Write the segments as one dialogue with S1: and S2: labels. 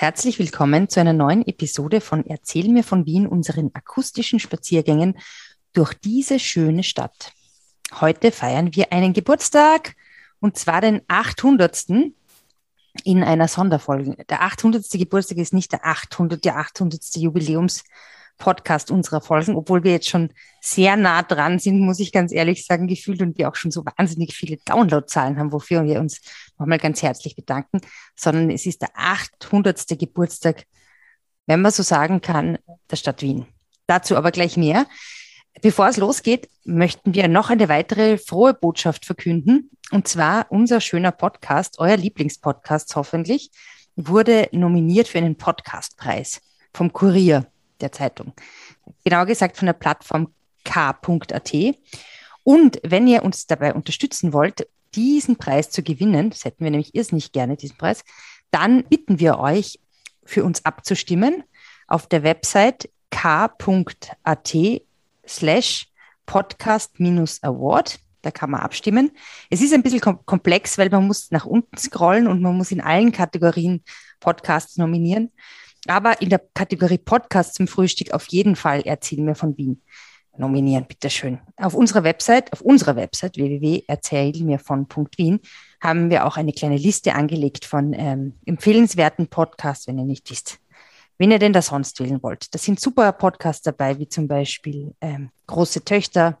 S1: Herzlich willkommen zu einer neuen Episode von Erzähl mir von Wien, unseren akustischen Spaziergängen durch diese schöne Stadt. Heute feiern wir einen Geburtstag und zwar den 800. in einer Sonderfolge. Der 800. Geburtstag ist nicht der 800. Der 800. Jubiläums Podcast unserer Folgen, obwohl wir jetzt schon sehr nah dran sind, muss ich ganz ehrlich sagen, gefühlt und wir auch schon so wahnsinnig viele Downloadzahlen haben, wofür wir uns nochmal ganz herzlich bedanken, sondern es ist der 800. Geburtstag, wenn man so sagen kann, der Stadt Wien. Dazu aber gleich mehr. Bevor es losgeht, möchten wir noch eine weitere frohe Botschaft verkünden. Und zwar unser schöner Podcast, euer Lieblingspodcast hoffentlich, wurde nominiert für einen Podcastpreis vom Kurier der Zeitung. Genauer gesagt von der Plattform k.at. Und wenn ihr uns dabei unterstützen wollt, diesen Preis zu gewinnen, das hätten wir nämlich irrsinnig gerne, diesen Preis, dann bitten wir euch, für uns abzustimmen auf der Website k.at slash podcast-award. Da kann man abstimmen. Es ist ein bisschen komplex, weil man muss nach unten scrollen und man muss in allen Kategorien Podcasts nominieren. Aber in der Kategorie Podcast zum Frühstück auf jeden Fall erzählen wir von Wien. Nominieren, bitteschön. Auf unserer Website, auf unserer Website www.erzählmirvon.wien haben wir auch eine kleine Liste angelegt von ähm, empfehlenswerten Podcasts, wenn ihr nicht wisst, wen ihr denn da sonst wählen wollt. Da sind super Podcasts dabei, wie zum Beispiel ähm, Große Töchter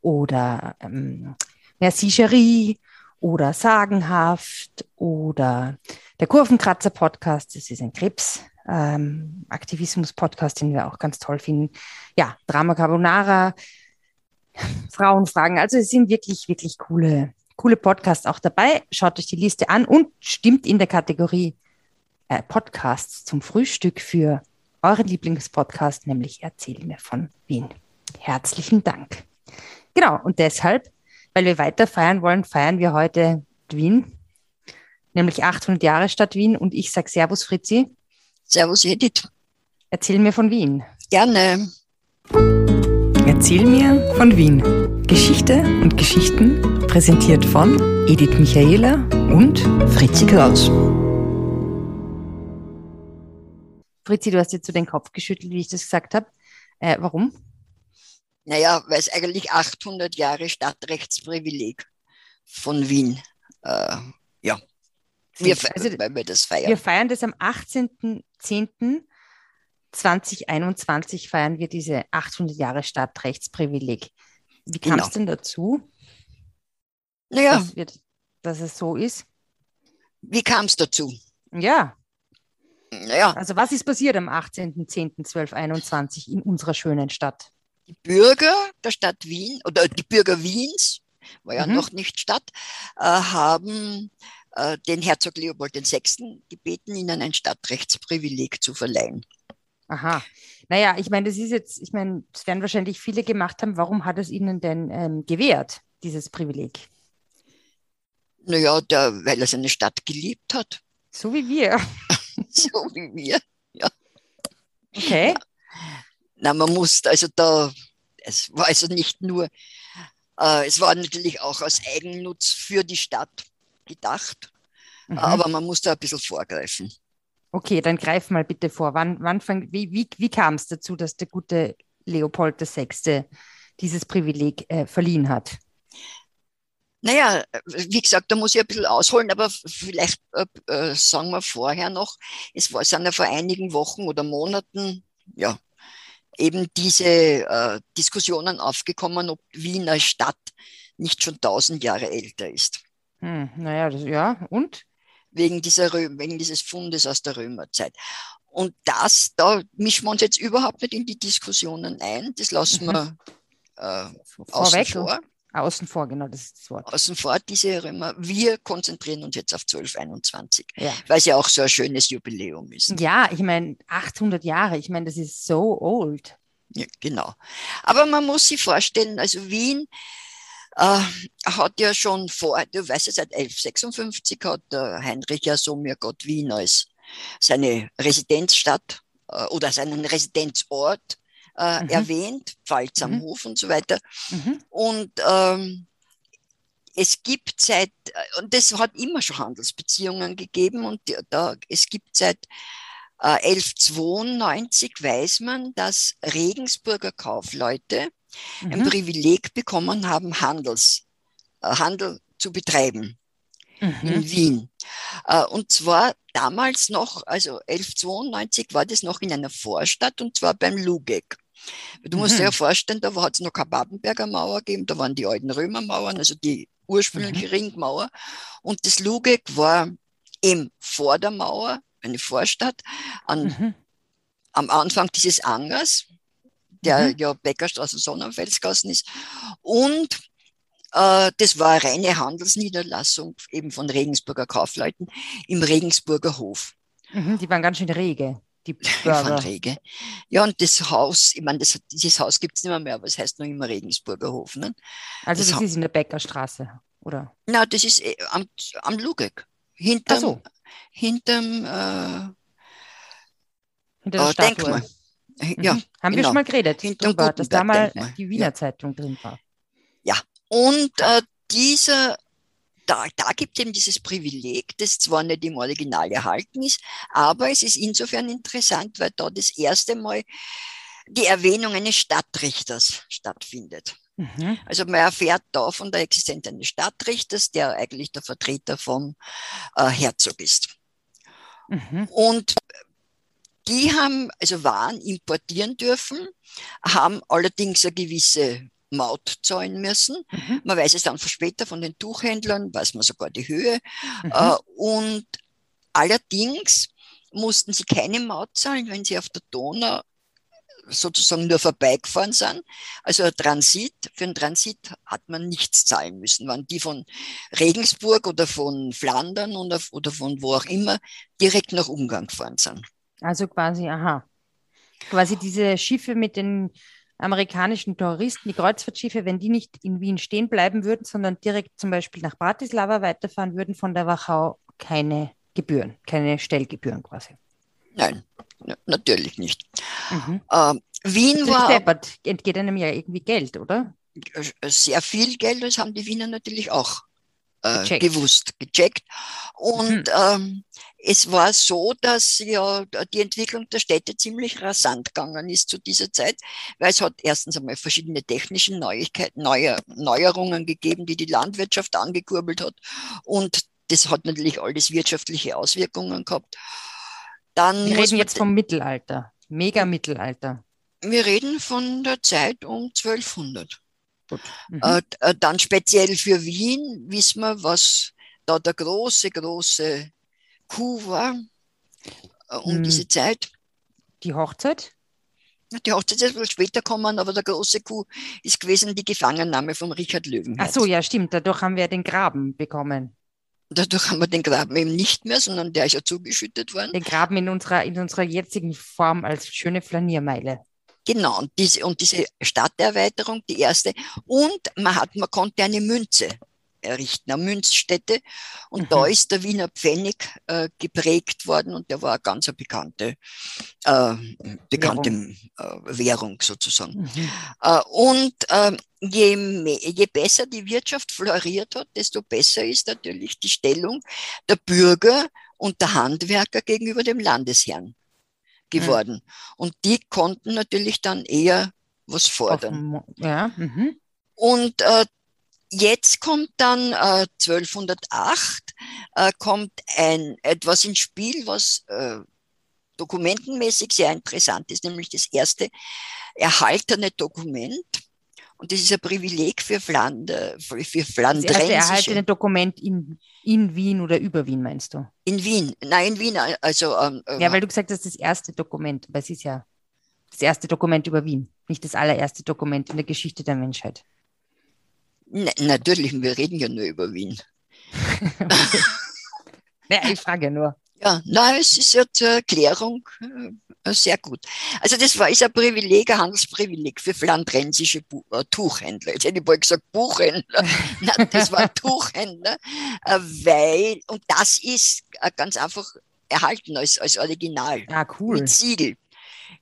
S1: oder ähm, Merci Cherie oder Sagenhaft oder der Kurvenkratzer Podcast. Das ist ein Krebs ähm, Aktivismus-Podcast, den wir auch ganz toll finden. Ja, Drama Carbonara, Frauenfragen. Also es sind wirklich, wirklich coole, coole Podcasts auch dabei. Schaut euch die Liste an und stimmt in der Kategorie äh, Podcasts zum Frühstück für euren Lieblingspodcast, nämlich Erzähl mir von Wien. Herzlichen Dank. Genau, und deshalb, weil wir weiter feiern wollen, feiern wir heute Wien, nämlich 800 Jahre Stadt Wien. Und ich sage Servus, Fritzi.
S2: Servus Edith.
S1: Erzähl mir von Wien.
S2: Gerne.
S1: Erzähl mir von Wien. Geschichte und Geschichten präsentiert von Edith Michaela und Fritzi Kraus. Fritzi, du hast jetzt so den Kopf geschüttelt, wie ich das gesagt habe. Äh, warum?
S2: Naja, weil es eigentlich 800 Jahre Stadtrechtsprivileg von Wien äh, ja, wir, also, weil wir das feiern.
S1: Wir feiern das am 18.10.2021 feiern wir diese 800 Jahre Stadtrechtsprivileg. Wie kam es genau. denn dazu?
S2: Naja.
S1: Dass, wir, dass es so ist?
S2: Wie kam es dazu?
S1: Ja.
S2: Naja.
S1: Also was ist passiert am 18.10.12.21 in unserer schönen Stadt?
S2: Die Bürger der Stadt Wien oder die Bürger Wiens, war ja mhm. noch nicht Stadt, äh, haben äh, den Herzog Leopold VI. gebeten, ihnen ein Stadtrechtsprivileg zu verleihen.
S1: Aha. Naja, ich meine, das ist jetzt, ich meine, das werden wahrscheinlich viele gemacht haben. Warum hat es ihnen denn ähm, gewährt, dieses Privileg?
S2: Naja, der, weil er seine Stadt geliebt hat.
S1: So wie wir.
S2: so wie wir, ja.
S1: Okay.
S2: Ja. Na, man musste, also da, es war also nicht nur, äh, es war natürlich auch aus Eigennutz für die Stadt gedacht, mhm. aber man muss da ein bisschen vorgreifen.
S1: Okay, dann greif mal bitte vor. Wann, wann fang, wie, wie, wie kam es dazu, dass der gute Leopold VI. dieses Privileg äh, verliehen hat?
S2: Naja, wie gesagt, da muss ich ein bisschen ausholen, aber vielleicht äh, äh, sagen wir vorher noch, es war, sind ja vor einigen Wochen oder Monaten, ja, eben diese äh, Diskussionen aufgekommen, ob Wien als Stadt nicht schon tausend Jahre älter ist.
S1: Hm, naja, das, ja, und?
S2: Wegen, dieser, wegen dieses Fundes aus der Römerzeit. Und das, da mischen wir uns jetzt überhaupt nicht in die Diskussionen ein. Das lassen mhm. wir äh, außen vor.
S1: Außen vor, genau, das ist das Wort.
S2: Außen vor, diese Römer. Wir konzentrieren uns jetzt auf 1221, ja. weil es ja auch so ein schönes Jubiläum ist.
S1: Ja, ich meine, 800 Jahre, ich meine, das ist so old.
S2: Ja, genau. Aber man muss sich vorstellen, also Wien äh, hat ja schon vor, du weißt ja, seit 1156 hat der Heinrich ja so mir Gott Wien als seine Residenzstadt äh, oder seinen Residenzort äh, mhm. erwähnt, Pfalz am mhm. Hof und so weiter. Mhm. Und ähm, es gibt seit, und das hat immer schon Handelsbeziehungen gegeben und da, es gibt seit Äh, 1192 weiß man, dass Regensburger Kaufleute mhm. ein Privileg bekommen haben, Handels, äh, Handel zu betreiben mhm. in Wien. Äh, und zwar damals noch, also 1192 war das noch in einer Vorstadt und zwar beim Lugeck. Du musst mhm. dir ja vorstellen, da hat es noch keine Babenberger Mauer gegeben, da waren die alten Römermauern, also die ursprüngliche mhm. Ringmauer. Und das Lugeck war eben vor der Mauer, eine Vorstadt, an, mhm. am Anfang dieses Angers, der mhm. ja Bäckerstraße Sonnenfelsgassen ist. Und äh, das war eine reine Handelsniederlassung eben von Regensburger Kaufleuten im Regensburger Hof.
S1: Mhm, die waren ganz schön rege. Die.
S2: Rege. Ja, und das Haus, ich meine, das, dieses Haus gibt es nicht mehr, mehr, aber es heißt noch immer Regensburger Hof. Ne?
S1: Also das, das ist in der Bäckerstraße, oder?
S2: Na, das ist äh, am, am Lugeck. Hinterm, so. hinterm äh,
S1: Hinter der äh, Denkmal. Ja, mhm. Haben genau. wir schon mal geredet, darüber, dass da mal die Wiener ja. Zeitung drin war.
S2: Ja, und äh, dieser da, da gibt es eben dieses Privileg, das zwar nicht im Original erhalten ist, aber es ist insofern interessant, weil da das erste Mal die Erwähnung eines Stadtrichters stattfindet. Mhm. Also man erfährt da von der Existenz eines Stadtrichters, der eigentlich der Vertreter vom äh, Herzog ist. Mhm. Und die haben also Waren importieren dürfen, haben allerdings eine gewisse Maut zahlen müssen. Mhm. Man weiß es dann später von den Tuchhändlern, weiß man sogar die Höhe. Mhm. Äh, und allerdings mussten sie keine Maut zahlen, wenn sie auf der Donau sozusagen nur vorbeigefahren sind. Also ein Transit, für einen Transit hat man nichts zahlen müssen. Wenn die von Regensburg oder von Flandern oder, oder von wo auch immer direkt nach Ungarn gefahren sind.
S1: Also quasi, aha. Quasi diese Schiffe mit den amerikanischen Touristen, die Kreuzfahrtschiffe, wenn die nicht in Wien stehen bleiben würden, sondern direkt zum Beispiel nach Bratislava weiterfahren würden, von der Wachau keine Gebühren, keine Stellgebühren quasi.
S2: Nein, natürlich nicht. Mhm. Ähm, Wien war.
S1: Deppert, entgeht einem ja irgendwie Geld, oder?
S2: Sehr viel Geld, das haben die Wiener natürlich auch äh, gewusst, gecheckt. Und mhm. ähm, es war so, dass ja die Entwicklung der Städte ziemlich rasant gegangen ist zu dieser Zeit, weil es hat erstens einmal verschiedene technische Neuigkeiten, Neuer, Neuerungen gegeben, die die Landwirtschaft angekurbelt hat. Und das hat natürlich alles wirtschaftliche Auswirkungen gehabt.
S1: Dann wir reden jetzt vom Mittelalter, Mega-Mittelalter.
S2: Wir reden von der Zeit um 1200. Mhm. Äh, äh, dann speziell für Wien wissen wir, was da der große, große Coup war äh, um mhm. diese Zeit.
S1: Die Hochzeit?
S2: Die Hochzeit ist wohl später kommen, aber der große Coup ist gewesen die Gefangennahme von Richard Löwenherz.
S1: Ach so, ja, stimmt. Dadurch haben wir den Graben bekommen.
S2: Dadurch haben wir den Graben eben nicht mehr, sondern der ist ja zugeschüttet worden.
S1: Den Graben in unserer, in unserer jetzigen Form als schöne Flaniermeile.
S2: Genau, und diese, und diese Stadterweiterung, die erste. Und man hat, man konnte eine Münze errichten, eine Münzstätte. Und mhm. da ist der Wiener Pfennig äh, geprägt worden und der war eine ganz bekannte, äh, bekannte Währung. Äh, Währung sozusagen. Mhm. Äh, und ähm, je, mehr, je besser die Wirtschaft floriert hat, desto besser ist natürlich die Stellung der Bürger und der Handwerker gegenüber dem Landesherrn geworden. Mhm. Und die konnten natürlich dann eher was fordern.
S1: Ja. Mhm.
S2: Und äh, jetzt kommt dann äh, 1208 äh, kommt ein etwas ins Spiel, was äh, dokumentenmäßig sehr interessant ist, nämlich das erste erhaltene Dokument. Und das ist ein Privileg für, Flander, für Flandrensische. Das
S1: erste erhaltene Dokument in in Wien oder über Wien, meinst du?
S2: In Wien, nein, in Wien, also. Ähm,
S1: äh, ja, weil du gesagt hast, das erste Dokument, aber es ist ja das erste Dokument über Wien, nicht das allererste Dokument in der Geschichte der Menschheit.
S2: Na, natürlich, wir reden ja nur über Wien.
S1: ja, ich frage nur.
S2: Ja, nein, es ist ja zur Erklärung äh, sehr gut. Also das war ist ein Privileg, ein Handelsprivileg für flandrensische Bu äh, Tuchhändler. Jetzt hätte ich bald gesagt Buchhändler. nein, das war Tuchhändler, äh, weil, und das ist ganz einfach erhalten als, als Original.
S1: Ah, cool.
S2: Mit Siegel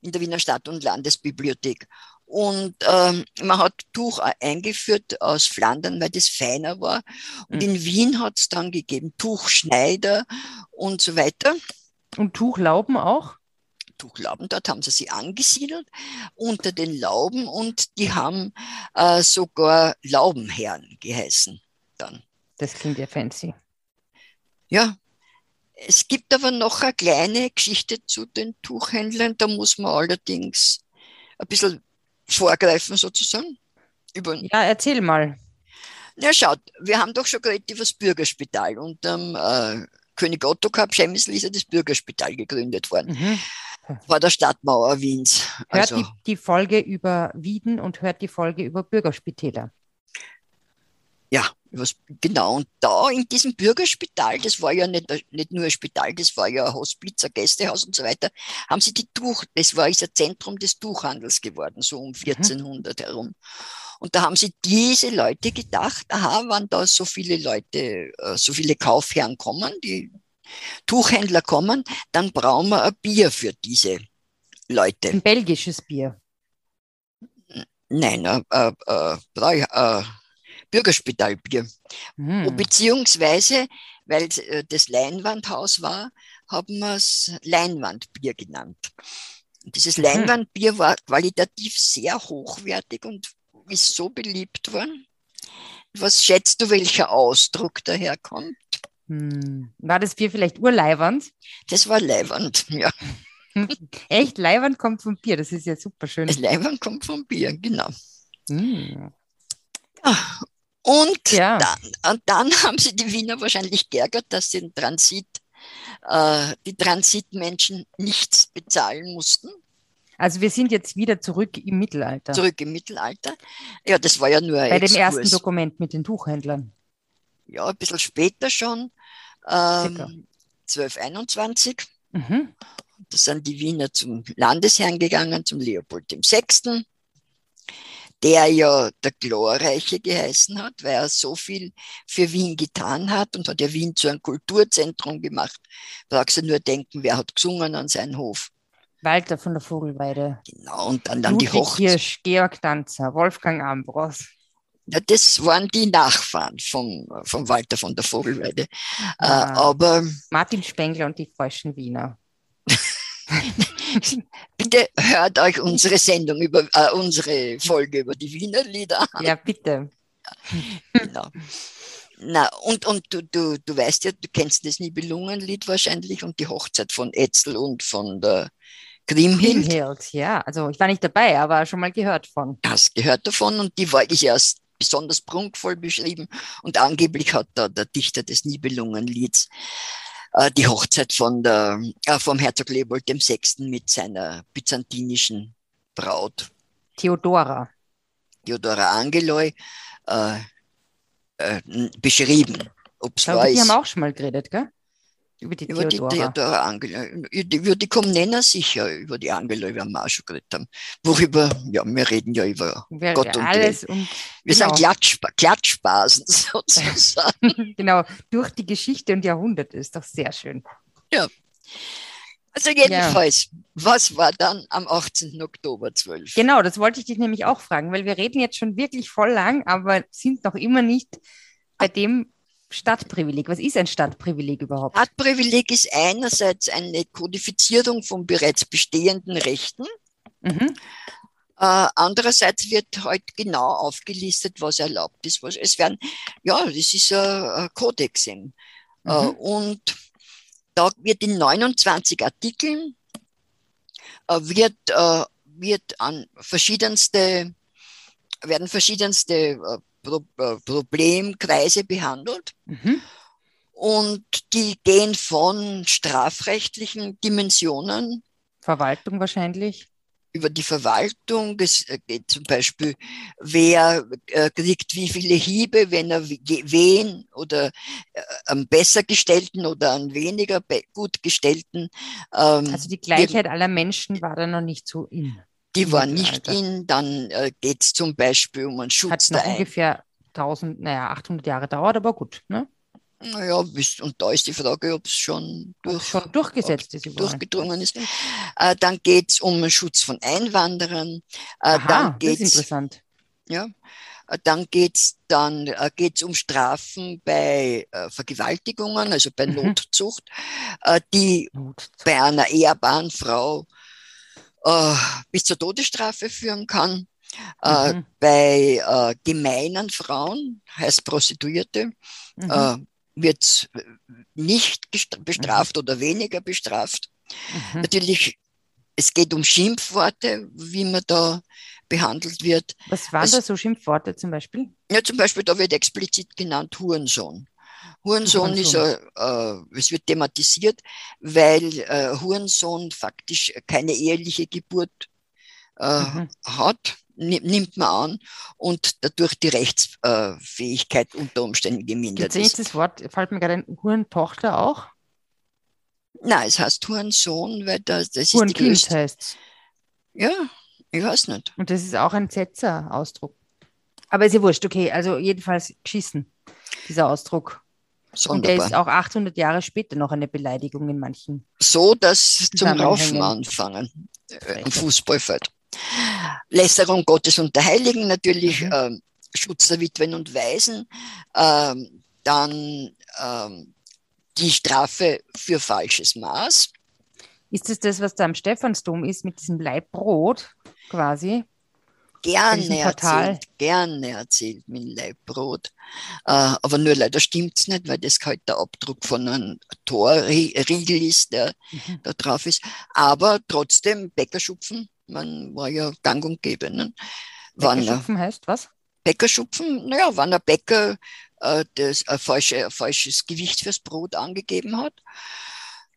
S2: in der Wiener Stadt- und Landesbibliothek. Und ähm, man hat Tuch eingeführt aus Flandern, weil das feiner war. Und mhm. in Wien hat es dann gegeben Tuchschneider und so weiter.
S1: Und Tuchlauben auch?
S2: Tuchlauben. Dort haben sie sie angesiedelt unter den Lauben und die haben äh, sogar Laubenherren geheißen dann.
S1: Das klingt ja fancy.
S2: Ja, es gibt aber noch eine kleine Geschichte zu den Tuchhändlern. Da muss man allerdings ein bisschen vorgreifen sozusagen.
S1: Über ja, erzähl mal.
S2: Na schaut, wir haben doch schon geredet über das Bürgerspital. Und ähm, äh, König Otto Kap Schemmisl ist ja das Bürgerspital gegründet worden. Mhm. Vor der Stadtmauer Wiens.
S1: Hört also, die, die Folge über Wieden und hört die Folge über Bürgerspitäler.
S2: Ja, was, genau. Und da in diesem Bürgerspital, das war ja nicht, nicht nur ein Spital, das war ja ein Hospiz, ein Gästehaus und so weiter, haben sie die Tuch, das war ist ein Zentrum des Tuchhandels geworden, so um 1400 mhm. herum. Und da haben sie diese Leute gedacht, aha, wenn da so viele Leute, äh, so viele Kaufherren kommen, die Tuchhändler kommen, dann brauchen wir ein Bier für diese Leute.
S1: Ein belgisches Bier.
S2: Nein, äh, äh, äh, Bürgerspitalbier. Hm. Beziehungsweise, weil äh, das Leinwandhaus war, haben wir es Leinwandbier genannt. Und dieses hm. Leinwandbier war qualitativ sehr hochwertig und ist so beliebt worden. Was schätzt du, welcher Ausdruck daherkommt?
S1: Hm. War das Bier vielleicht urleiwand?
S2: Das war Leiwand, ja.
S1: Echt? Leiwand kommt vom Bier, das ist ja super schön. Das
S2: Leiwand kommt vom Bier, genau. Hm. Ja, und, ja. dann, und dann haben sie die Wiener wahrscheinlich geärgert, dass sie den Transit, äh, die Transitmenschen nichts bezahlen mussten.
S1: Also wir sind jetzt wieder zurück im Mittelalter.
S2: Zurück im Mittelalter. Ja, das war ja nur
S1: ein Bei Exkurs. dem ersten Dokument mit den Tuchhändlern.
S2: Ja, ein bisschen später schon. Ähm, 1221. Mhm. Da sind die Wiener zum Landesherrn gegangen, zum Leopold VI der ja der Glorreiche geheißen hat, weil er so viel für Wien getan hat und hat ja Wien zu einem Kulturzentrum gemacht. Brauchst du nur denken, wer hat gesungen an seinem Hof.
S1: Walter von der Vogelweide.
S2: Genau, und dann, dann die Hochzeit.
S1: Hirsch, Georg Danzer, Wolfgang Ambros.
S2: Ja, das waren die Nachfahren von, von Walter von der Vogelweide. Ah, äh, aber
S1: Martin Spengler und die falschen Wiener.
S2: bitte hört euch unsere Sendung über äh, unsere Folge über die Wiener Lieder
S1: an. Ja, bitte.
S2: genau. Na, und, und du, du, du weißt ja, du kennst das Nibelungenlied wahrscheinlich und die Hochzeit von Etzel und von der Grimhild.
S1: Grimhild, ja. Also ich war nicht dabei, aber schon mal gehört von.
S2: Hast gehört davon und die war ich erst besonders prunkvoll beschrieben und angeblich hat da der Dichter des Nibelungenlieds äh, die Hochzeit von der, äh, vom Herzog Leopold VI. mit seiner byzantinischen Braut.
S1: Theodora.
S2: Theodora Angeloi äh, äh, beschrieben.
S1: Ob's glaube, die haben auch schon mal geredet, gell?
S2: Über die über Theodora. Die Theodora Angela. Über die Komnena sicher, über die Angela auch schon geredet haben. Worüber, ja, wir reden ja über
S1: wir, Gott und alles
S2: und, Wir genau. sind Klatschspa Klatschbasen sozusagen.
S1: genau, durch die Geschichte und Jahrhunderte ist doch sehr schön.
S2: Ja. Also jedenfalls, ja. was war dann am 18. Oktober 12?
S1: Genau, das wollte ich dich nämlich auch fragen, weil wir reden jetzt schon wirklich voll lang, aber sind noch immer nicht bei dem, Stadtprivileg. Was ist ein Stadtprivileg überhaupt?
S2: Stadtprivileg ist einerseits eine Kodifizierung von bereits bestehenden Rechten. Mhm. Äh, andererseits wird halt genau aufgelistet, was erlaubt ist. Was, es werden, ja, das ist ein, Kodex eben. Äh, mhm. Äh, und da wird in 29 Artikeln äh, wird, äh, wird an verschiedenste, werden verschiedenste äh, Pro äh, Problemkreise behandelt. Mhm. Und die gehen von strafrechtlichen Dimensionen.
S1: Verwaltung wahrscheinlich.
S2: Über die Verwaltung. Es äh, geht zum Beispiel, wer äh, kriegt wie viele Hiebe, wenn er wen oder am besser gestellten oder an weniger gut gestellten.
S1: Ähm, also die Gleichheit aller Menschen war da noch nicht so in.
S2: Die war nicht in, dann äh, geht es zum Beispiel um einen Schutz.
S1: Hat noch ungefähr 1000, naja, 800 Jahre dauert, aber gut. Ne?
S2: Naja, und da ist die Frage, ob es schon, durch,
S1: schon durchgesetzt ist.
S2: Durchgedrungen ist. Äh, dann geht es um den Schutz von Einwanderern.
S1: Äh, Aha, dann geht's, das ist interessant.
S2: Ja, äh, dann geht es dann äh, geht's um Strafen bei äh, Vergewaltigungen, also bei mhm. Notzucht, äh, die Notzucht. bei einer ehrbaren Frau äh, bis zur Todesstrafe führen kann. Äh, mhm. bei äh, gemeinen Frauen, heißt Prostituierte, mhm. äh, wird nicht bestraft mhm. oder weniger bestraft. Mhm. Natürlich, es geht um Schimpfworte, wie man da behandelt wird.
S1: Was waren also, da so Schimpfworte zum Beispiel?
S2: Ja, zum Beispiel, da wird explizit genannt Hurensohn. Hurensohn, ist, äh, es wird thematisiert, weil äh, Hurensohn faktisch keine eheliche Geburt äh, mhm. hat nimmt man an und dadurch die Rechtsfähigkeit unter Umständen gemindert
S1: Gibt's ist. das Wort, fällt mir gerade ein Hurentochter auch?
S2: Nein, es heißt Hurensohn, weil das, das
S1: ist die größte. heißt
S2: Ja, ich weiß nicht.
S1: Und das ist auch ein Setzer-Ausdruck. Aber ist ja wurscht, okay, also jedenfalls geschissen, dieser Ausdruck. Und der ist auch 800 Jahre später noch eine Beleidigung in manchen.
S2: So, dass zum Raufen anfangen, äh, im Fußballfeld. Lästerung Gottes und der Heiligen natürlich, mhm. ähm, Schutz der Witwen und Waisen, ähm, dann ähm, die Strafe für falsches Maß.
S1: Ist das das, was da am Stephansdom ist, mit diesem Leibbrot quasi?
S2: Gerne erzählt, gerne erzählt mit Leibbrot. Äh, aber nur leider stimmt es nicht, weil das halt der Abdruck von einem Torriegel ist, der mhm. da drauf ist. Aber trotzdem Bäckerschupfen man war ja gang und gäbe. Ne?
S1: Bäckerschupfen heißt was?
S2: Bäckerschupfen, naja, wenn ein Bäcker äh, das, ein, falsche, ein falsches Gewicht fürs Brot angegeben hat,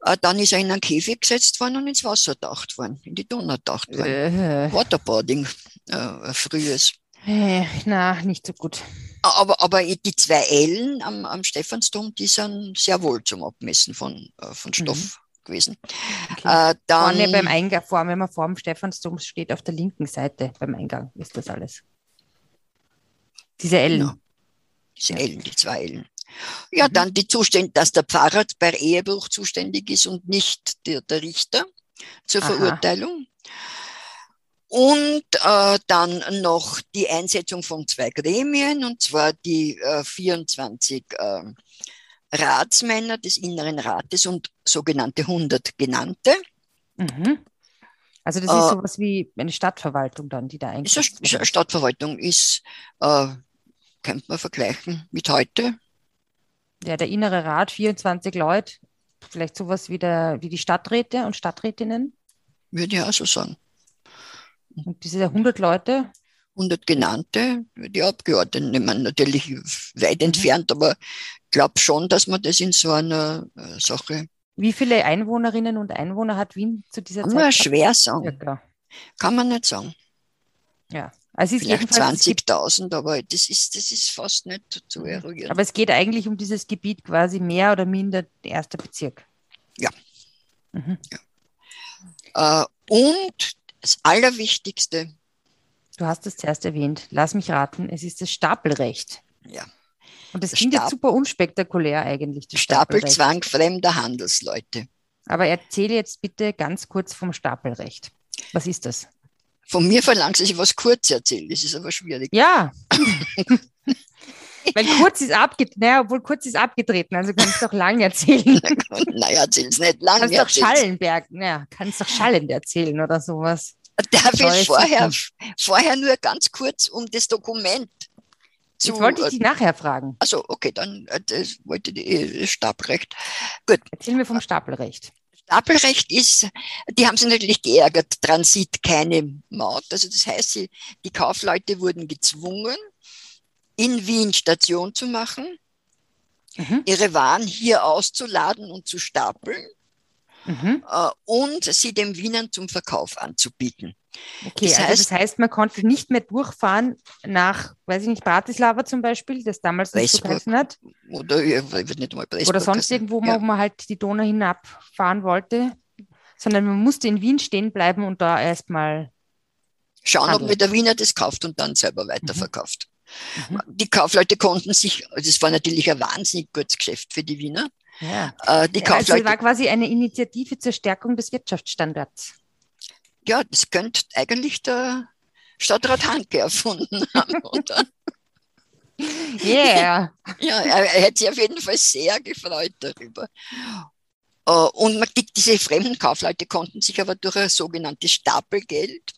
S2: äh, dann ist er in einen Käfig gesetzt worden und ins Wasser taucht worden, in die Donau taucht worden. Äh. Waterboarding, äh, frühes.
S1: Äh, na, nicht so gut.
S2: Aber, aber die zwei Ellen am, am Stephansdom, die sind sehr wohl zum Abmessen von, äh, von Stoff. Mhm gewesen.
S1: Okay. Äh, dann, Vorne beim Eingang, vor, wenn man vor dem Stephansdom steht, auf der linken Seite beim Eingang ist das alles. Diese Ellen. Genau.
S2: Diese ja. Ellen, die zwei Ellen. Ja, mhm. dann die Zustände, dass der Pfarrer bei Ehebruch zuständig ist und nicht der, der Richter zur Aha. Verurteilung. Und äh, dann noch die Einsetzung von zwei Gremien, und zwar die äh, 24 äh, Ratsmänner des Inneren Rates und sogenannte 100 Genannte.
S1: Mhm. Also das ist äh, sowas wie eine Stadtverwaltung dann, die da eigentlich.
S2: Ist Stadtverwaltung ist, äh, könnte man vergleichen mit heute.
S1: Ja, der Innere Rat, 24 Leute, vielleicht sowas wie, der, wie die Stadträte und Stadträtinnen.
S2: Würde ich auch so sagen.
S1: Und diese 100 Leute,
S2: 100 genannte, die Abgeordneten, ich meine, natürlich weit entfernt, aber ich glaube schon, dass man das in so einer äh, Sache.
S1: Wie viele Einwohnerinnen und Einwohner hat Wien zu dieser
S2: Kann
S1: Zeit? Kann
S2: man schwer sagen. Ja, Kann man nicht sagen.
S1: Ja.
S2: Also es Vielleicht 20.000, aber das ist, das ist fast nicht zu mhm. eruieren.
S1: Aber es geht eigentlich um dieses Gebiet quasi mehr oder minder erster Bezirk.
S2: Ja. Mhm. ja. Äh, und das Allerwichtigste,
S1: Du hast es zuerst erwähnt. Lass mich raten, es ist das Stapelrecht.
S2: Ja.
S1: Und das, das klingt jetzt super unspektakulär eigentlich.
S2: Stapelzwang fremder Handelsleute.
S1: Aber erzähle jetzt bitte ganz kurz vom Stapelrecht. Was ist das?
S2: Von mir verlangt dass ich was kurz erzähle. Das ist aber schwierig.
S1: Ja. Weil kurz ist abgetreten, naja, obwohl kurz ist abgetreten, also kannst du doch lang erzählen.
S2: naja, erzähl's nicht lang.
S1: Kannst doch Schallenberg, naja, kannst doch schallend erzählen oder sowas.
S2: Darf ich vorher, vorher nur ganz kurz um das Dokument
S1: zu. Jetzt wollte ich dich nachher fragen.
S2: Also okay, dann äh, das wollte die äh, Stapelrecht. Gut.
S1: Erzähl mir vom Stapelrecht.
S2: Stapelrecht ist, die haben sich natürlich geärgert, Transit keine Maut. Also das heißt, die Kaufleute wurden gezwungen, in Wien Station zu machen, mhm. ihre Waren hier auszuladen und zu stapeln mhm. äh, und sie den Wienern zum Verkauf anzubieten.
S1: Okay, das, also heißt, das heißt, man konnte nicht mehr durchfahren nach, weiß ich nicht, Bratislava zum Beispiel, das damals nicht so geheißen hat.
S2: Oder, ich nicht mal
S1: oder sonst irgendwo, ja. wo man halt die Donau hinabfahren wollte, sondern man musste in Wien stehen bleiben und da erstmal
S2: schauen, handeln. ob mir der Wiener das kauft und dann selber mhm. weiterverkauft. Mhm. Die Kaufleute konnten sich, das war natürlich ein wahnsinnig gutes Geschäft für die Wiener,
S1: ja. Äh, die also es war quasi eine Initiative zur Stärkung des Wirtschaftsstandards.
S2: Ja, das könnte eigentlich der Stadtrat Hanke erfunden haben. Oder?
S1: Yeah.
S2: ja, er, er hätte sich auf jeden Fall sehr gefreut darüber. Äh, und man, die, diese fremden Kaufleute konnten sich aber durch ein sogenanntes Stapelgeld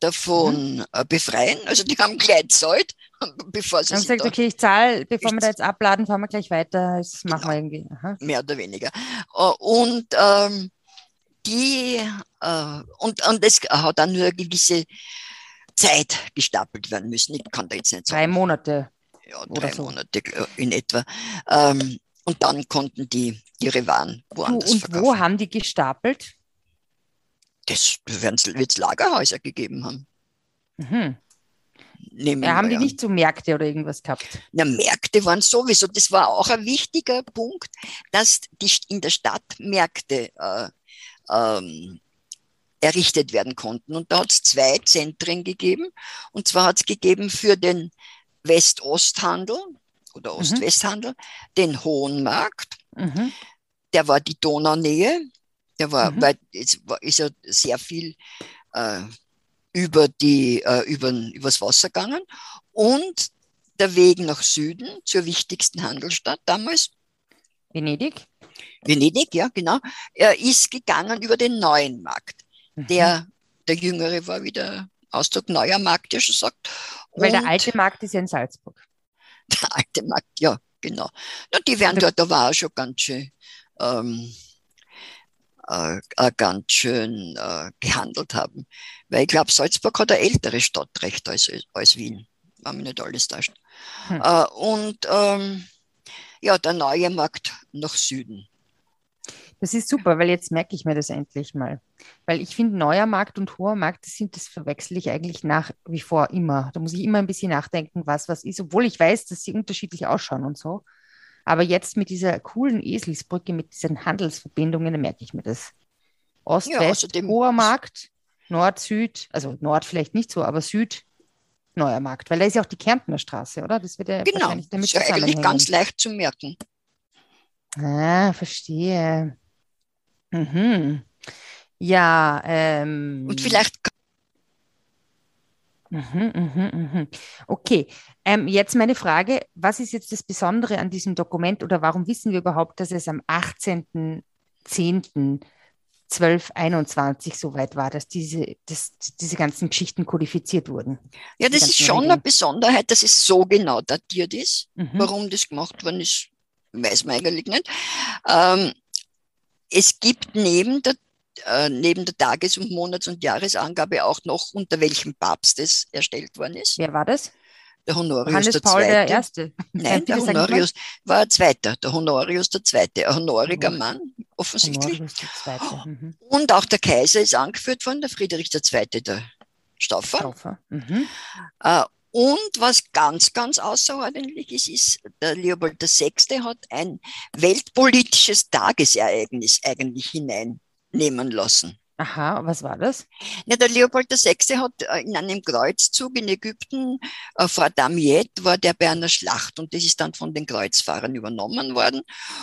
S2: davon mhm. Äh, befreien. Also die haben gleich gezahlt, bevor sie.
S1: Haben gesagt, okay, ich zahle, bevor wir da jetzt abladen, fahren wir gleich weiter. Das genau. machen wir irgendwie. Aha.
S2: Mehr oder weniger. Äh, und ähm, die äh, und, und es hat dann nur eine gewisse Zeit gestapelt werden müssen. Ich kann da jetzt nicht
S1: sagen. Drei Monate.
S2: Ja, drei so. Monate in etwa. Ähm, und dann konnten die ihre Waren woanders
S1: du, und
S2: verkaufen.
S1: wo haben die gestapelt?
S2: Das wird es Lagerhäuser gegeben haben.
S1: Mhm. Ja, haben die nicht so Märkte oder irgendwas gehabt?
S2: Na, Märkte waren sowieso. Das war auch ein wichtiger Punkt, dass die in der Stadt Märkte äh, ähm, errichtet werden konnten. Und da hat es zwei Zentren gegeben. Und zwar hat es gegeben für den West-Ost-Handel oder mhm. Ost-West-Handel mhm. den Hohen Markt. Mhm. Der war die Donaunähe. Der war, mhm. weil es war, ist ja sehr viel äh, über die, äh, über, übers Wasser gegangen. Und der Weg nach Süden zur wichtigsten Handelsstadt damals.
S1: Venedig?
S2: Venedig, ja, genau. Er ist gegangen über den neuen Markt. Mhm. Der, der Jüngere war wieder Ausdruck neuer Markt, ja schon sagt.
S1: Weil der alte Markt ist ja in Salzburg.
S2: Der alte Markt, ja, genau. Ja, die werden dort aber auch schon ganz schön, ähm, äh, äh, ganz schön äh, gehandelt haben. Weil ich glaube, Salzburg hat ein älteres Stadtrecht als, als Wien, wenn mich nicht alles täuscht. Hm. Äh, und ähm, ja, der neue Markt nach Süden.
S1: Das ist super, weil jetzt merke ich mir das endlich mal. Weil ich finde, neuer Markt und hoher Markt, das sind, das verwechsel ich eigentlich nach wie vor immer. Da muss ich immer ein bisschen nachdenken, was was ist, obwohl ich weiß, dass sie unterschiedlich ausschauen und so. Aber jetzt mit dieser coolen Eselsbrücke, mit diesen Handelsverbindungen, da merke ich mir das. Ost, ja, hoher Markt, Nord, Süd, also Nord vielleicht nicht so, aber Süd, neuer Markt, weil da ist ja auch die Kärntner Straße, oder? Das wird ja
S2: genau, wahrscheinlich damit ist ja eigentlich ganz leicht zu merken.
S1: Ah, verstehe. Mhm. Ja, ähm.
S2: Und vielleicht.
S1: Mhm, mhm, mhm. Okay, ähm, jetzt meine Frage, was ist jetzt das Besondere an diesem Dokument oder warum wissen wir überhaupt, dass es am 18.10.1221 soweit war, dass diese, dass diese ganzen Geschichten kodifiziert wurden?
S2: Ja, das ist schon Regeln. eine Besonderheit, dass es so genau datiert ist. Mhm. Warum das gemacht worden ist, weiß man eigentlich nicht. Ähm, es gibt neben der, äh, neben der Tages- und Monats- und Jahresangabe auch noch, unter welchem Papst es erstellt worden ist.
S1: Wer war das?
S2: Der Honorius
S1: Johannes
S2: der
S1: Paul
S2: Zweite.
S1: der Erste.
S2: Nein, der Honorius war ein Zweiter, der Honorius der Zweite, ein honoriger Mann, offensichtlich. Mhm. Und auch der Kaiser ist angeführt von der Friedrich der Zweite, der Stauffer. Stauffer. Mhm. Äh, und was ganz, ganz außerordentlich ist, ist, der Leopold VI. hat ein weltpolitisches Tagesereignis eigentlich hineinnehmen lassen.
S1: Aha, was war das?
S2: Ja, der Leopold VI. hat äh, in einem Kreuzzug in Ägypten äh, vor Damiet war der bei einer Schlacht und das ist dann von den Kreuzfahrern übernommen worden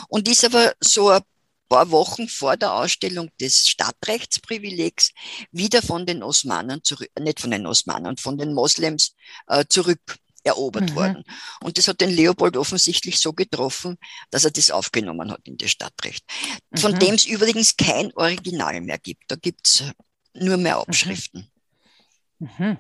S2: und ist aber so ein paar Wochen vor der Ausstellung des Stadtrechtsprivilegs wieder von den Osmanen zurück, nicht von den Osmanen, von den Moslems äh, zurück erobert mhm. worden. Und das hat den Leopold offensichtlich so getroffen, dass er das aufgenommen hat in das Stadtrecht. Mhm. Von dem es übrigens kein Original mehr gibt. Da gibt es nur mehr mhm. Abschriften. Mhm.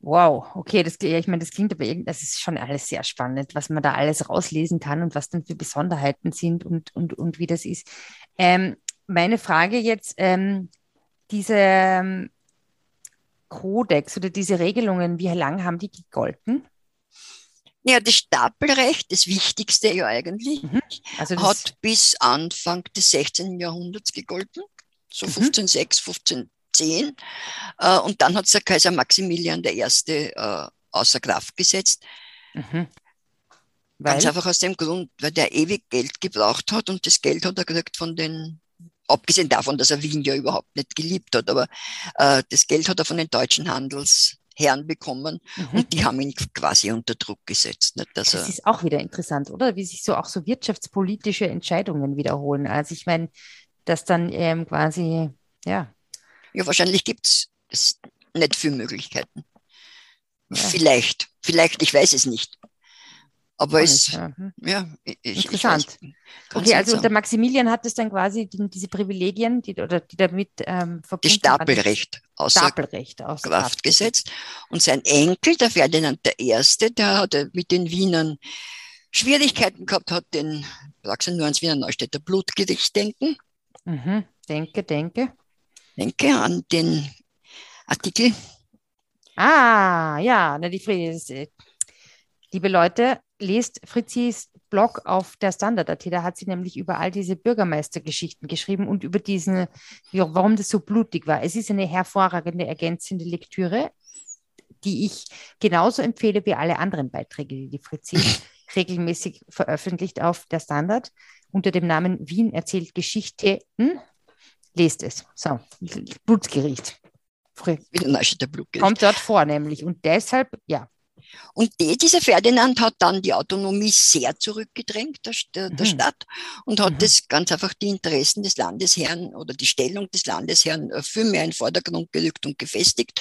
S1: Wow, okay, das, ich meine, das klingt aber irgendwie, das ist schon alles sehr spannend, was man da alles rauslesen kann und was dann für Besonderheiten sind und, und, und wie das ist. Ähm, meine Frage jetzt, ähm, diese ähm, Kodex oder diese Regelungen, wie lange haben die gegolten?
S2: Ja, das Stapelrecht, das Wichtigste ja eigentlich, mhm. also hat bis Anfang des 16. Jahrhunderts gegolten, so 1506, mhm. 15 10. Äh, und dann hat es der Kaiser Maximilian I. Äh, außer Kraft gesetzt. Mhm. Ganz einfach aus dem Grund, weil der ewig Geld gebraucht hat und das Geld hat er gekriegt von den, abgesehen davon, dass er Wien ja überhaupt nicht geliebt hat, aber äh, das Geld hat er von den deutschen Handelsherren bekommen mhm. und die haben ihn quasi unter Druck gesetzt. Nicht,
S1: das ist auch wieder interessant, oder? Wie sich so auch so wirtschaftspolitische Entscheidungen wiederholen. Also ich meine, dass dann ähm, quasi, ja,
S2: ja, wahrscheinlich gibt es nicht viele Möglichkeiten. Ja. Vielleicht, vielleicht, ich weiß es nicht. Aber es, ja, hm. ja
S1: ich, interessant. Ich okay, also unter Maximilian hat es dann quasi die, diese Privilegien, die, oder die damit ähm,
S2: verbunden Die Stapelrecht
S1: außer Stapelrecht außer
S2: Kraft gesetzt. Und sein Enkel, der Ferdinand I., der hat mit den Wienern Schwierigkeiten gehabt, hat den, sagst du nur ans Wiener Neustädter Blutgericht denken.
S1: Mhm. Denke, denke.
S2: Denke an den Artikel.
S1: Ah, ja, na, die, äh, liebe Leute, lest Fritzis Blog auf der Standard.at, da hat sie nämlich über all diese Bürgermeistergeschichten geschrieben und über diesen, warum das so blutig war. Es ist eine hervorragende ergänzende Lektüre, die ich genauso empfehle wie alle anderen Beiträge, die die Fritzi regelmäßig veröffentlicht auf der Standard unter dem Namen Wien erzählt Geschichten. Lest es. So, Blutgericht. Kommt dort vor, nämlich. Und deshalb, ja,
S2: und die, dieser Ferdinand hat dann die Autonomie sehr zurückgedrängt der, der, der mhm. Stadt und hat mhm. das ganz einfach die Interessen des Landesherrn oder die Stellung des Landesherrn äh, viel mehr in den Vordergrund gerückt und gefestigt.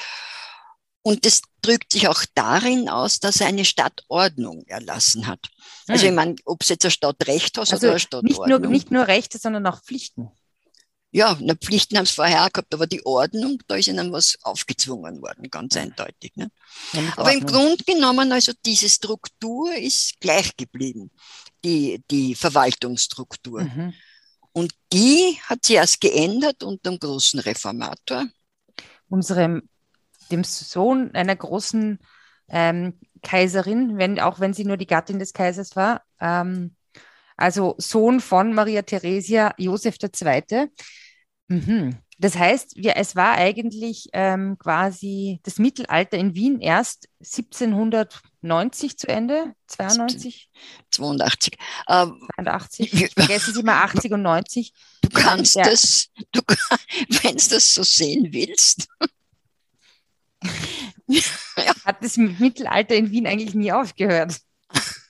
S2: Und das drückt sich auch darin aus, dass er eine Stadtordnung erlassen hat. Also mhm. ich meine, ob es jetzt ein Stadtrecht hat
S1: also
S2: oder eine
S1: Stadtordnung. Nicht nur, nicht nur Rechte, sondern auch Pflichten
S2: ja, na, Pflichten haben es vorher gehabt, aber die Ordnung, da ist ihnen was aufgezwungen worden, ganz eindeutig. Ne? Aber im Grunde genommen, also diese Struktur ist gleich geblieben, die, die Verwaltungsstruktur. Mhm. Und die hat sich erst geändert unter dem großen Reformator.
S1: Unserem, dem Sohn einer großen ähm, Kaiserin, wenn, auch wenn sie nur die Gattin des Kaisers war, ähm, also Sohn von Maria Theresia Josef II. Mhm. Das heißt, wir, es war eigentlich ähm, quasi das Mittelalter in Wien erst 1790 zu Ende, 92?
S2: 82.
S1: Ähm, 82. Vergessen Sie mal 80 und 90.
S2: Du kannst ja. das, du, wenn du das so sehen willst.
S1: Hat das Mittelalter in Wien eigentlich nie aufgehört?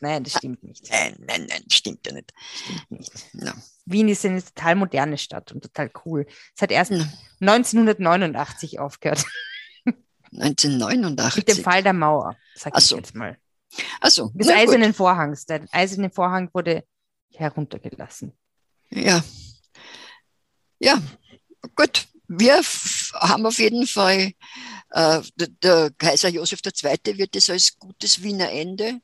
S1: Nein, das stimmt nicht.
S2: Nein, nein, nein, stimmt ja nicht.
S1: Stimmt nicht. No. Wien ist eine total moderne Stadt und total cool. Es hat erst no. 1989 aufgehört.
S2: 1989?
S1: Mit dem Fall der Mauer, sag ich so. jetzt mal.
S2: Also
S1: Des Eisernen gut. Vorhangs. Der Eiserne Vorhang wurde heruntergelassen.
S2: Ja. Ja, gut. Wir haben auf jeden Fall, äh, der, der Kaiser Josef II. wird es als gutes Wiener Ende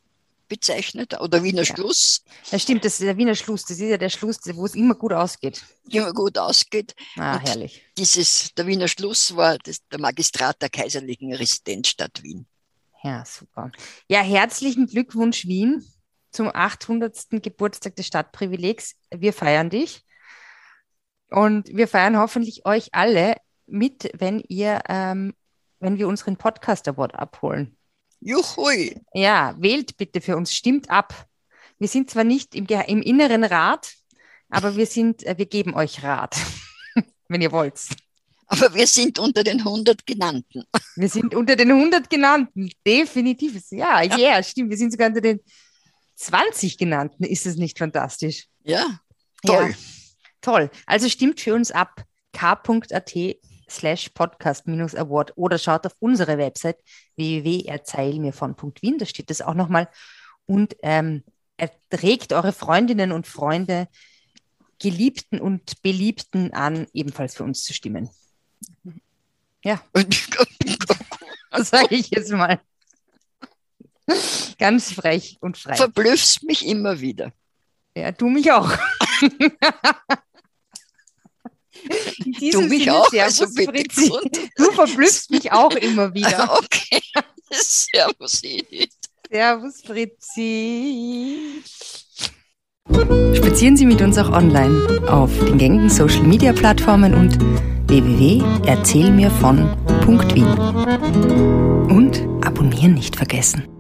S2: bezeichnet oder Wiener ja. Schluss.
S1: Ja, stimmt, das ist der Wiener Schluss. Das ist ja der Schluss, wo es immer gut ausgeht.
S2: Immer gut ausgeht.
S1: Ah, Und herrlich.
S2: Dieses, der Wiener Schluss war das, der Magistrat der kaiserlichen Residenzstadt Wien.
S1: Ja, super. Ja, herzlichen Glückwunsch, Wien, zum 800. Geburtstag des Stadtprivilegs. Wir feiern dich. Und wir feiern hoffentlich euch alle mit, wenn ihr, ähm, wenn wir unseren Podcast Award abholen.
S2: Juhui.
S1: Ja, wählt bitte für uns, stimmt ab. Wir sind zwar nicht im, im inneren Rat, aber wir sind, äh, wir geben euch Rat, wenn ihr wollt.
S2: Aber wir sind unter den 100 genannten.
S1: Wir sind unter den 100 genannten, definitiv. Ja, ja, yeah, stimmt. Wir sind sogar unter den 20 genannten. Ist es nicht fantastisch?
S2: Ja, toll. Ja,
S1: toll. Also stimmt für uns ab k.at slash podcast minus award oder schaut auf unsere Website www.erzählmirvon.wien, da steht das auch nochmal und ähm, erträgt eure Freundinnen und Freunde, Geliebten und Beliebten an, ebenfalls für uns zu stimmen. Ja. das sage ich jetzt mal. Ganz frech und frei.
S2: Verblüffst mich immer wieder.
S1: Ja, du mich auch.
S2: du mich Sinne, auch,
S1: Servus, also Fritzi. Du verblüffst mich auch immer wieder.
S2: Okay, Servus Edith.
S1: Servus Fritzi. Spazieren Sie mit uns auch online auf den gängigen Social Media Plattformen und www.erzählmirvon.wien. Und abonnieren nicht vergessen.